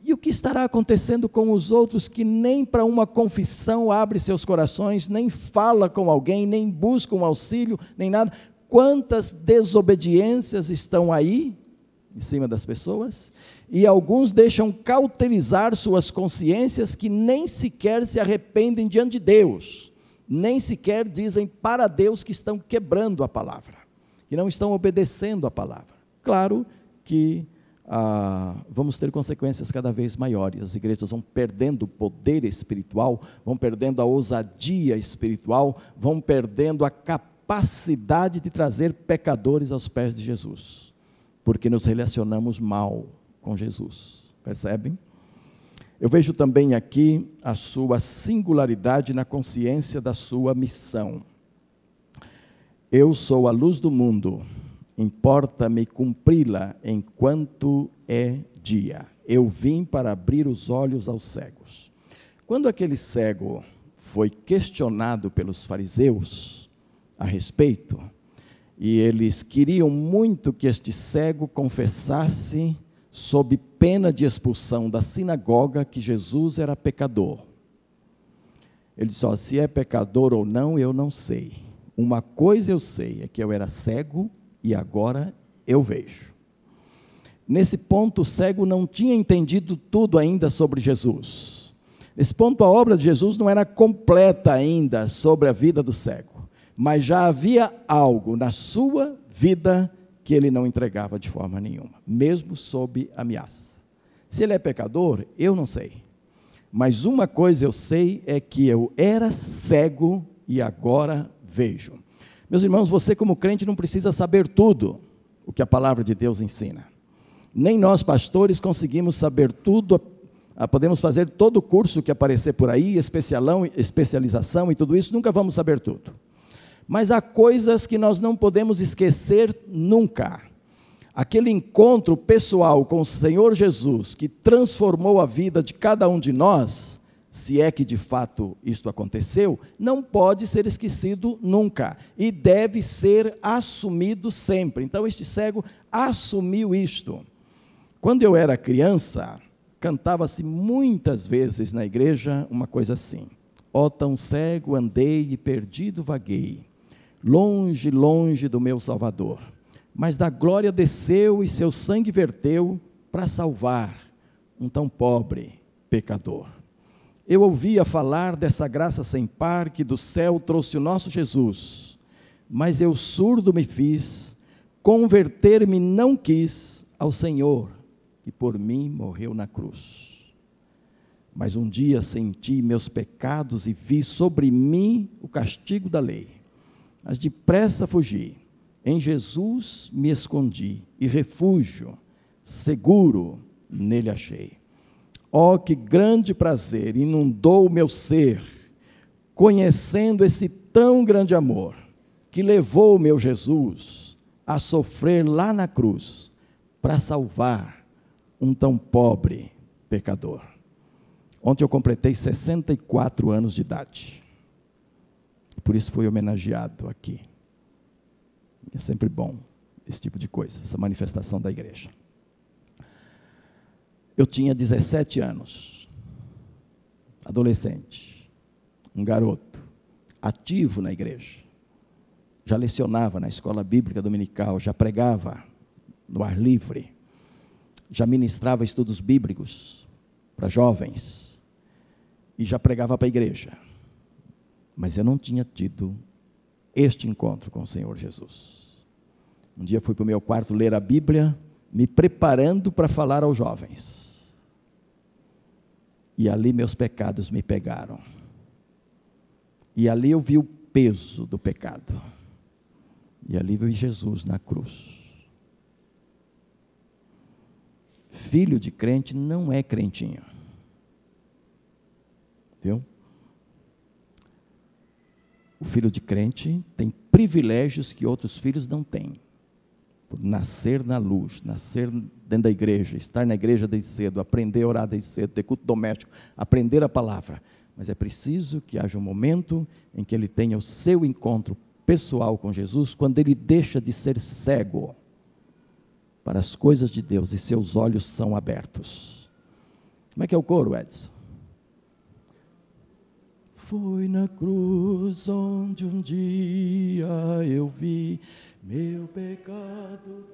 E o que estará acontecendo com os outros que nem para uma confissão abre seus corações, nem fala com alguém, nem busca um auxílio, nem nada? Quantas desobediências estão aí em cima das pessoas, e alguns deixam cauterizar suas consciências que nem sequer se arrependem diante de Deus, nem sequer dizem para Deus que estão quebrando a palavra, que não estão obedecendo a palavra. Claro que ah, vamos ter consequências cada vez maiores, as igrejas vão perdendo o poder espiritual, vão perdendo a ousadia espiritual, vão perdendo a capacidade de trazer pecadores aos pés de Jesus porque nos relacionamos mal com Jesus. Percebem? Eu vejo também aqui a sua singularidade na consciência da sua missão. Eu sou a luz do mundo, importa-me cumpri-la enquanto é dia. Eu vim para abrir os olhos aos cegos. Quando aquele cego foi questionado pelos fariseus a respeito, e eles queriam muito que este cego confessasse, sob pena de expulsão da sinagoga, que Jesus era pecador. Ele disse: oh, se é pecador ou não, eu não sei. Uma coisa eu sei, é que eu era cego e agora eu vejo. Nesse ponto, o cego não tinha entendido tudo ainda sobre Jesus. Nesse ponto, a obra de Jesus não era completa ainda sobre a vida do cego mas já havia algo na sua vida que ele não entregava de forma nenhuma, mesmo sob ameaça. Se ele é pecador, eu não sei. Mas uma coisa eu sei é que eu era cego e agora vejo. Meus irmãos, você como crente não precisa saber tudo o que a palavra de Deus ensina. Nem nós pastores conseguimos saber tudo, podemos fazer todo o curso que aparecer por aí, especialão, especialização e tudo isso, nunca vamos saber tudo. Mas há coisas que nós não podemos esquecer nunca. Aquele encontro pessoal com o Senhor Jesus, que transformou a vida de cada um de nós, se é que de fato isto aconteceu, não pode ser esquecido nunca e deve ser assumido sempre. Então, este cego assumiu isto. Quando eu era criança, cantava-se muitas vezes na igreja uma coisa assim: Ó oh, tão cego andei e perdido vaguei longe, longe do meu Salvador. Mas da glória desceu e seu sangue verteu para salvar um tão pobre pecador. Eu ouvia falar dessa graça sem par que do céu trouxe o nosso Jesus, mas eu surdo me fiz, converter-me não quis ao Senhor, que por mim morreu na cruz. Mas um dia senti meus pecados e vi sobre mim o castigo da lei mas depressa fugi. Em Jesus me escondi e refúgio, seguro, nele achei. Oh, que grande prazer inundou o meu ser, conhecendo esse tão grande amor, que levou o meu Jesus a sofrer lá na cruz, para salvar um tão pobre pecador. Ontem eu completei 64 anos de idade. Por isso foi homenageado aqui. É sempre bom esse tipo de coisa, essa manifestação da igreja. Eu tinha 17 anos. adolescente, um garoto, ativo na igreja. Já lecionava na escola bíblica dominical, já pregava no ar livre, já ministrava estudos bíblicos para jovens e já pregava para a igreja. Mas eu não tinha tido este encontro com o Senhor Jesus. Um dia fui para o meu quarto ler a Bíblia, me preparando para falar aos jovens. E ali meus pecados me pegaram. E ali eu vi o peso do pecado. E ali vi Jesus na cruz. Filho de crente não é crentinho. Viu? O filho de crente tem privilégios que outros filhos não têm. Por nascer na luz, nascer dentro da igreja, estar na igreja desde cedo, aprender a orar desde cedo, ter culto doméstico, aprender a palavra. Mas é preciso que haja um momento em que ele tenha o seu encontro pessoal com Jesus, quando ele deixa de ser cego para as coisas de Deus e seus olhos são abertos. Como é que é o coro, Edson? Foi na cruz onde um dia eu vi meu pecado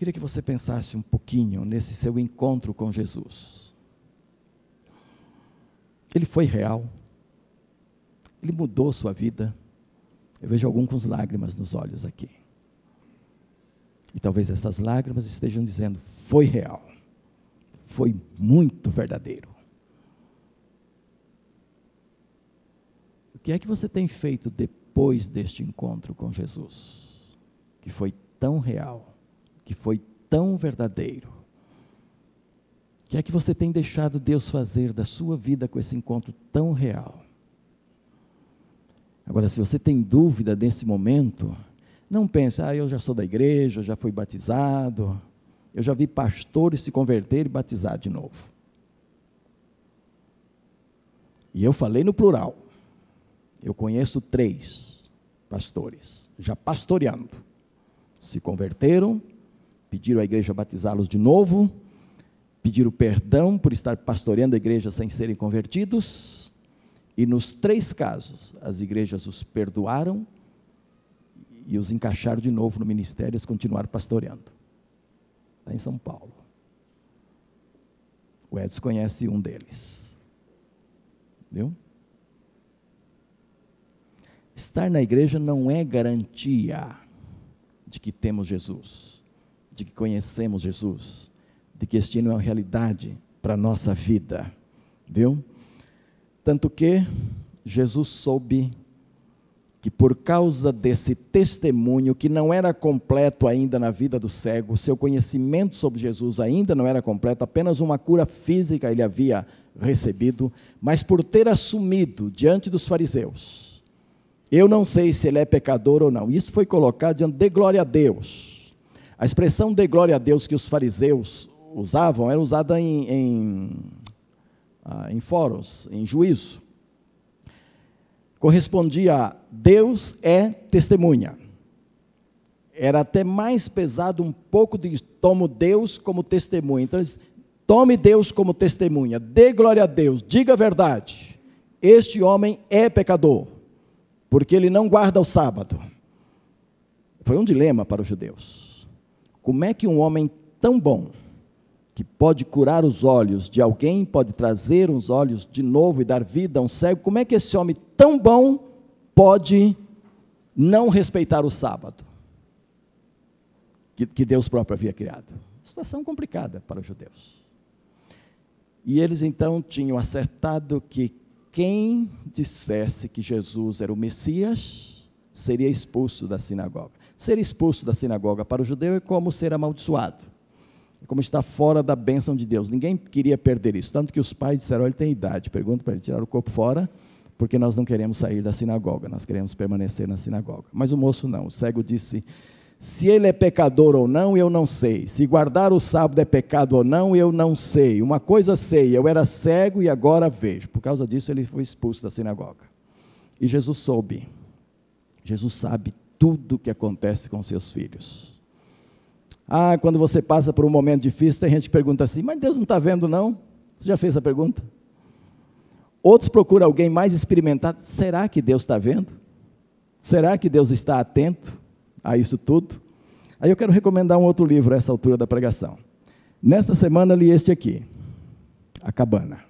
Queria que você pensasse um pouquinho nesse seu encontro com Jesus. Ele foi real. Ele mudou sua vida. Eu vejo algum com lágrimas nos olhos aqui. E talvez essas lágrimas estejam dizendo: foi real. Foi muito verdadeiro. O que é que você tem feito depois deste encontro com Jesus? Que foi tão real que foi tão verdadeiro. O que é que você tem deixado Deus fazer da sua vida com esse encontro tão real? Agora, se você tem dúvida nesse momento, não pense, ah, eu já sou da igreja, já fui batizado, eu já vi pastores se converter e batizar de novo. E eu falei no plural. Eu conheço três pastores, já pastoreando. Se converteram pediram à igreja batizá-los de novo, pediram perdão por estar pastoreando a igreja sem serem convertidos, e nos três casos, as igrejas os perdoaram e os encaixaram de novo no ministério e eles continuaram pastoreando. Está em São Paulo. O Edson conhece um deles. Viu? Estar na igreja não é garantia de que temos Jesus de que conhecemos Jesus, de que este não é uma realidade para a nossa vida, viu? Tanto que Jesus soube que por causa desse testemunho, que não era completo ainda na vida do cego, seu conhecimento sobre Jesus ainda não era completo, apenas uma cura física ele havia recebido, mas por ter assumido diante dos fariseus, eu não sei se ele é pecador ou não, isso foi colocado diante de glória a Deus a expressão de glória a Deus que os fariseus usavam era usada em, em, ah, em fóruns, em juízo. Correspondia a Deus é testemunha. Era até mais pesado um pouco de tomo Deus como testemunha. Então, tome Deus como testemunha, dê glória a Deus, diga a verdade. Este homem é pecador, porque ele não guarda o sábado. Foi um dilema para os judeus. Como é que um homem tão bom, que pode curar os olhos de alguém, pode trazer os olhos de novo e dar vida a um cego, como é que esse homem tão bom pode não respeitar o sábado? Que, que Deus próprio havia criado. Situação complicada para os judeus. E eles então tinham acertado que quem dissesse que Jesus era o Messias seria expulso da sinagoga. Ser expulso da sinagoga para o judeu é como ser amaldiçoado. É como estar fora da bênção de Deus. Ninguém queria perder isso. Tanto que os pais disseram: ele tem idade. Pergunta para ele tirar o corpo fora, porque nós não queremos sair da sinagoga, nós queremos permanecer na sinagoga. Mas o moço não. O cego disse: Se ele é pecador ou não, eu não sei. Se guardar o sábado é pecado ou não, eu não sei. Uma coisa sei, eu era cego e agora vejo. Por causa disso, ele foi expulso da sinagoga. E Jesus soube. Jesus sabe tudo que acontece com seus filhos. Ah, quando você passa por um momento difícil, tem gente que pergunta assim: Mas Deus não está vendo, não? Você já fez essa pergunta? Outros procuram alguém mais experimentado. Será que Deus está vendo? Será que Deus está atento? a isso tudo. Aí eu quero recomendar um outro livro a essa altura da pregação. Nesta semana li este aqui, A Cabana.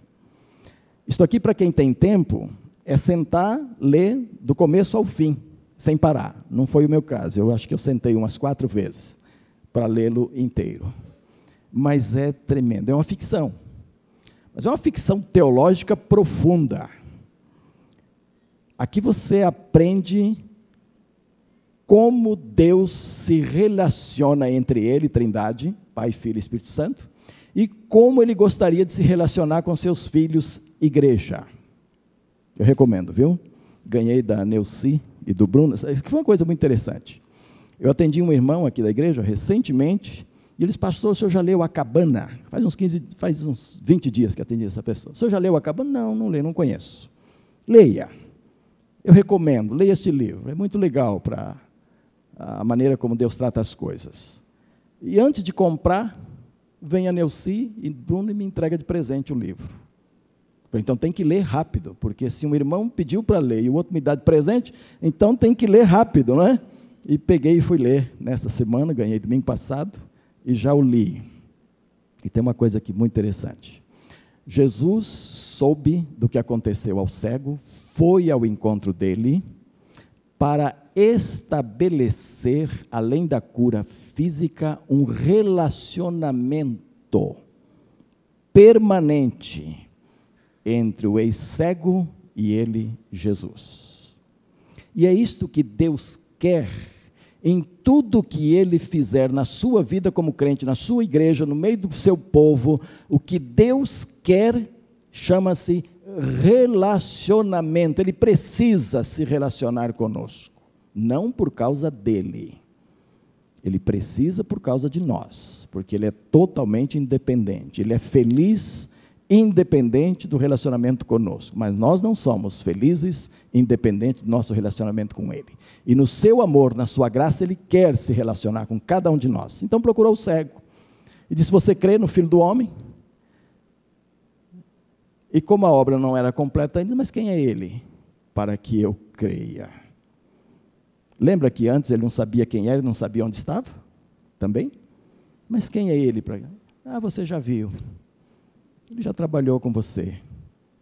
Isto aqui, para quem tem tempo, é sentar, ler do começo ao fim, sem parar. Não foi o meu caso, eu acho que eu sentei umas quatro vezes para lê-lo inteiro. Mas é tremendo, é uma ficção. Mas é uma ficção teológica profunda. Aqui você aprende como Deus se relaciona entre Ele, Trindade, Pai, Filho e Espírito Santo, e como Ele gostaria de se relacionar com seus filhos, Igreja. Eu recomendo, viu? Ganhei da Neuci e do Bruno. Isso foi uma coisa muito interessante. Eu atendi um irmão aqui da igreja recentemente, e eles, pastor, o senhor já leu a cabana? Faz uns 15, faz uns 20 dias que atendi essa pessoa. O senhor já leu a cabana? Não, não leio, não conheço. Leia. Eu recomendo, leia este livro. É muito legal para a maneira como Deus trata as coisas. E antes de comprar, vem a Neuci e Bruno e me entrega de presente o livro. Então tem que ler rápido, porque se um irmão pediu para ler e o outro me dá de presente, então tem que ler rápido, não é? E peguei e fui ler nesta semana, ganhei domingo passado e já o li. E tem uma coisa aqui muito interessante. Jesus soube do que aconteceu ao cego, foi ao encontro dele para estabelecer, além da cura física, um relacionamento permanente entre o ex-cego e ele, Jesus. E é isto que Deus quer em tudo que ele fizer na sua vida como crente, na sua igreja, no meio do seu povo, o que Deus quer chama-se relacionamento. Ele precisa se relacionar conosco não por causa dele. Ele precisa por causa de nós, porque ele é totalmente independente. Ele é feliz independente do relacionamento conosco, mas nós não somos felizes independente do nosso relacionamento com ele. E no seu amor, na sua graça, ele quer se relacionar com cada um de nós. Então procurou o cego e disse: "Você crê no Filho do homem?" E como a obra não era completa ainda, mas quem é ele para que eu creia? Lembra que antes ele não sabia quem era, não sabia onde estava? Também? Mas quem é ele. Ah, você já viu. Ele já trabalhou com você.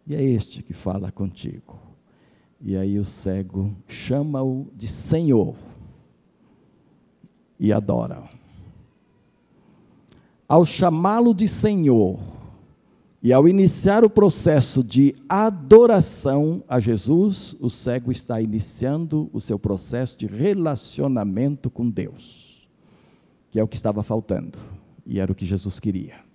E é este que fala contigo. E aí o cego chama-o de Senhor e adora. Ao chamá-lo de Senhor, e ao iniciar o processo de adoração a Jesus, o cego está iniciando o seu processo de relacionamento com Deus, que é o que estava faltando, e era o que Jesus queria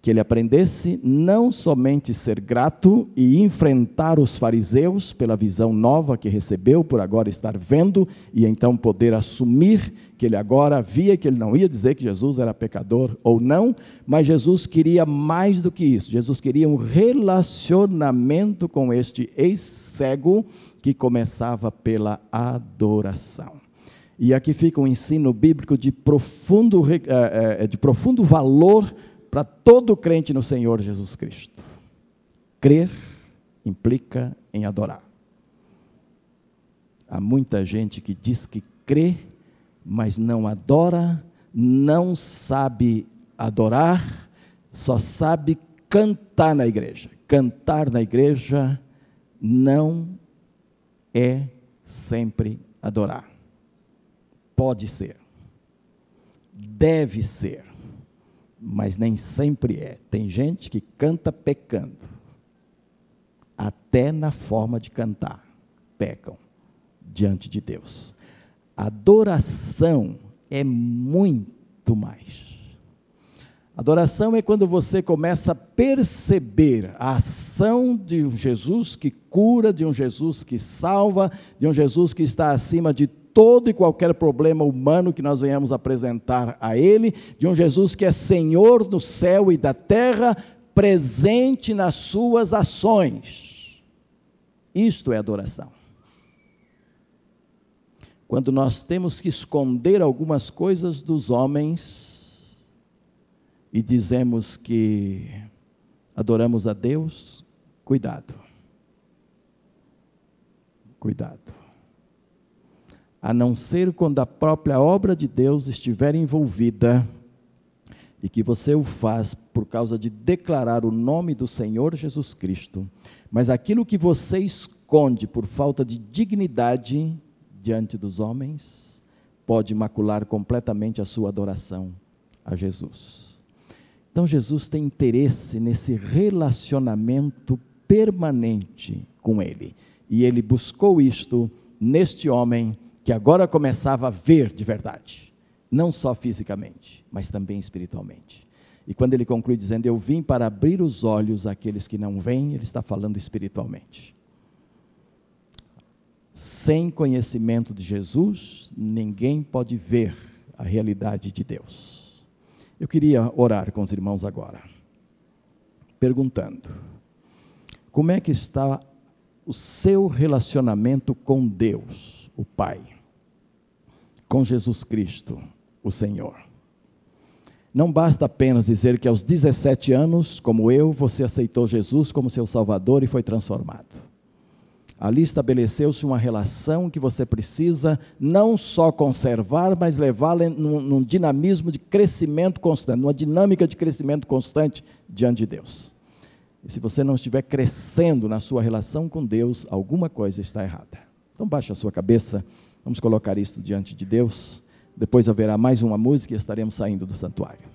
que ele aprendesse não somente ser grato e enfrentar os fariseus pela visão nova que recebeu, por agora estar vendo, e então poder assumir que ele agora via que ele não ia dizer que Jesus era pecador ou não, mas Jesus queria mais do que isso. Jesus queria um relacionamento com este ex-cego que começava pela adoração. E aqui fica um ensino bíblico de profundo, eh, eh, de profundo valor para todo crente no Senhor Jesus Cristo. Crer implica em adorar. Há muita gente que diz que crê, mas não adora, não sabe adorar, só sabe cantar na igreja. Cantar na igreja não é sempre adorar. Pode ser, deve ser mas nem sempre é. Tem gente que canta pecando, até na forma de cantar, pecam diante de Deus. Adoração é muito mais. Adoração é quando você começa a perceber a ação de um Jesus que cura, de um Jesus que salva, de um Jesus que está acima de todo e qualquer problema humano que nós venhamos apresentar a Ele, de um Jesus que é Senhor do céu e da terra, presente nas suas ações. Isto é adoração. Quando nós temos que esconder algumas coisas dos homens e dizemos que adoramos a Deus, cuidado. Cuidado. A não ser quando a própria obra de Deus estiver envolvida e que você o faz por causa de declarar o nome do Senhor Jesus Cristo, mas aquilo que você esconde por falta de dignidade, diante dos homens, pode macular completamente a sua adoração a Jesus. Então Jesus tem interesse nesse relacionamento permanente com Ele. E ele buscou isto neste homem que agora começava a ver de verdade, não só fisicamente, mas também espiritualmente. E quando ele conclui dizendo: Eu vim para abrir os olhos àqueles que não veem, ele está falando espiritualmente. Sem conhecimento de Jesus, ninguém pode ver a realidade de Deus. Eu queria orar com os irmãos agora, perguntando: como é que está o seu relacionamento com Deus, o Pai, com Jesus Cristo, o Senhor? Não basta apenas dizer que aos 17 anos, como eu, você aceitou Jesus como seu Salvador e foi transformado. Ali estabeleceu-se uma relação que você precisa não só conservar, mas levá-la num, num, dinamismo de crescimento constante, numa dinâmica de crescimento constante diante de Deus. E se você não estiver crescendo na sua relação com Deus, alguma coisa está errada. Então baixe a sua cabeça, vamos colocar isto diante de Deus. Depois haverá mais uma música e estaremos saindo do santuário.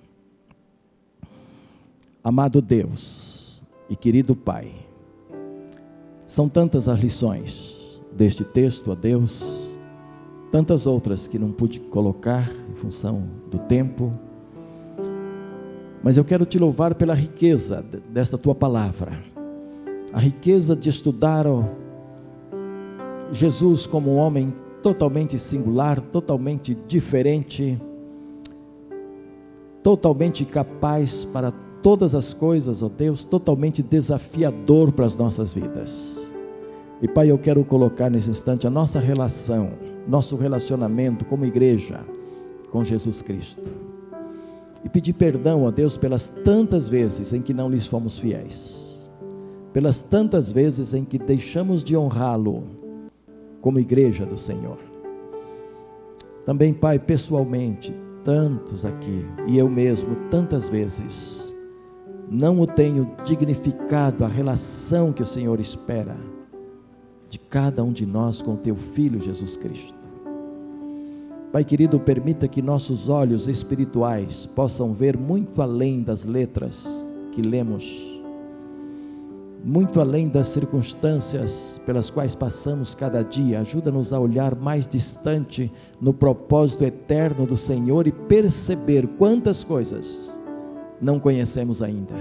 Amado Deus e querido Pai, são tantas as lições deste texto a Deus, tantas outras que não pude colocar em função do tempo, mas eu quero te louvar pela riqueza desta tua palavra, a riqueza de estudar ó, Jesus como um homem totalmente singular, totalmente diferente, totalmente capaz para todas as coisas, ó Deus, totalmente desafiador para as nossas vidas. E Pai, eu quero colocar nesse instante a nossa relação, nosso relacionamento como igreja com Jesus Cristo. E pedir perdão a Deus pelas tantas vezes em que não lhes fomos fiéis, pelas tantas vezes em que deixamos de honrá-lo como igreja do Senhor. Também, Pai, pessoalmente, tantos aqui, e eu mesmo, tantas vezes, não o tenho dignificado a relação que o Senhor espera de cada um de nós com teu Filho Jesus Cristo. Pai querido, permita que nossos olhos espirituais possam ver muito além das letras que lemos, muito além das circunstâncias pelas quais passamos cada dia. Ajuda-nos a olhar mais distante no propósito eterno do Senhor e perceber quantas coisas não conhecemos ainda.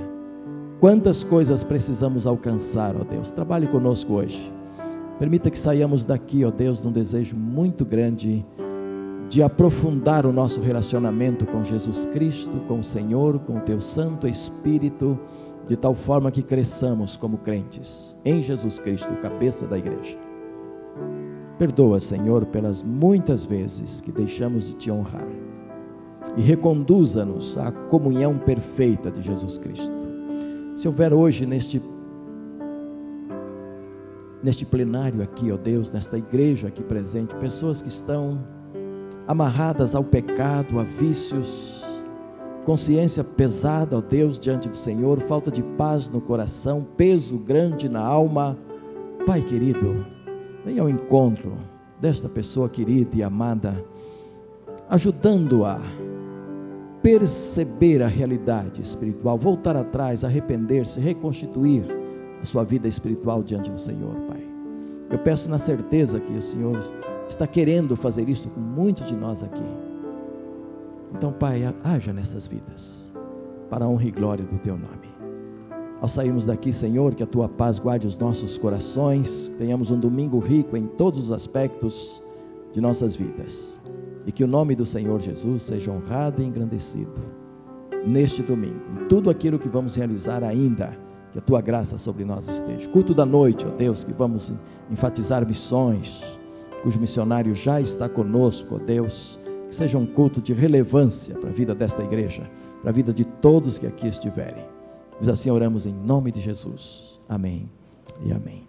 Quantas coisas precisamos alcançar, ó Deus. Trabalhe conosco hoje. Permita que saiamos daqui, ó Deus, num desejo muito grande de aprofundar o nosso relacionamento com Jesus Cristo, com o Senhor, com o Teu Santo Espírito, de tal forma que cresçamos como crentes em Jesus Cristo, cabeça da igreja. Perdoa, Senhor, pelas muitas vezes que deixamos de te honrar e reconduza-nos à comunhão perfeita de Jesus Cristo. Se houver hoje neste neste plenário aqui, ó Deus, nesta igreja aqui presente, pessoas que estão amarradas ao pecado, a vícios, consciência pesada, ó Deus, diante do Senhor, falta de paz no coração, peso grande na alma. Pai querido, venha ao encontro desta pessoa querida e amada, ajudando-a perceber a realidade espiritual, voltar atrás, arrepender-se, reconstituir a sua vida espiritual diante do Senhor, Pai. Eu peço na certeza que o Senhor está querendo fazer isso com muitos de nós aqui. Então, Pai, haja nessas vidas, para a honra e glória do Teu nome. Ao sairmos daqui, Senhor, que a Tua paz guarde os nossos corações, tenhamos um domingo rico em todos os aspectos, de nossas vidas. E que o nome do Senhor Jesus seja honrado e engrandecido neste domingo, em tudo aquilo que vamos realizar ainda, que a tua graça sobre nós esteja. Culto da noite, ó Deus, que vamos enfatizar missões, cujo missionário já está conosco, ó Deus, que seja um culto de relevância para a vida desta igreja, para a vida de todos que aqui estiverem. Nós assim oramos em nome de Jesus. Amém e amém.